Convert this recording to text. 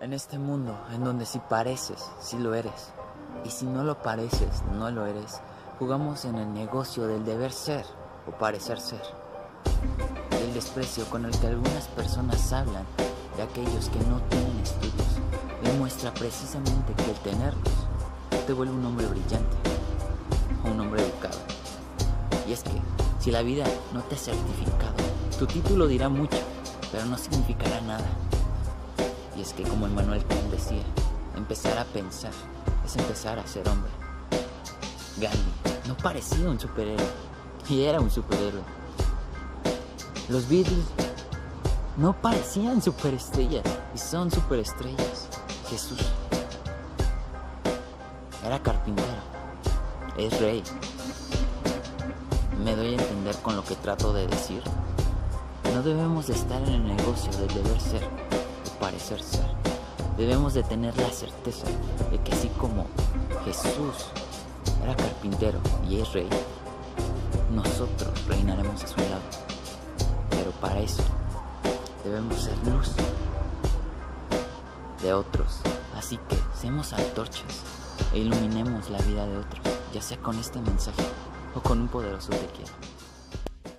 En este mundo en donde si pareces, si lo eres, y si no lo pareces, no lo eres, jugamos en el negocio del deber ser o parecer ser. El desprecio con el que algunas personas hablan de aquellos que no tienen estudios demuestra precisamente que el tenerlos te vuelve un hombre brillante o un hombre educado. Y es que si la vida no te ha certificado, tu título dirá mucho, pero no significará nada. Es que como Emmanuel Kant decía, empezar a pensar es empezar a ser hombre. Gandhi no parecía un superhéroe, y era un superhéroe. Los Beatles no parecían superestrellas, y son superestrellas. Jesús era carpintero, es rey. ¿Me doy a entender con lo que trato de decir? No debemos de estar en el negocio del deber ser Debemos de tener la certeza de que así como Jesús era carpintero y es rey, nosotros reinaremos a su lado. Pero para eso debemos ser luz de otros. Así que seamos antorchas e iluminemos la vida de otros, ya sea con este mensaje o con un poderoso te quiero.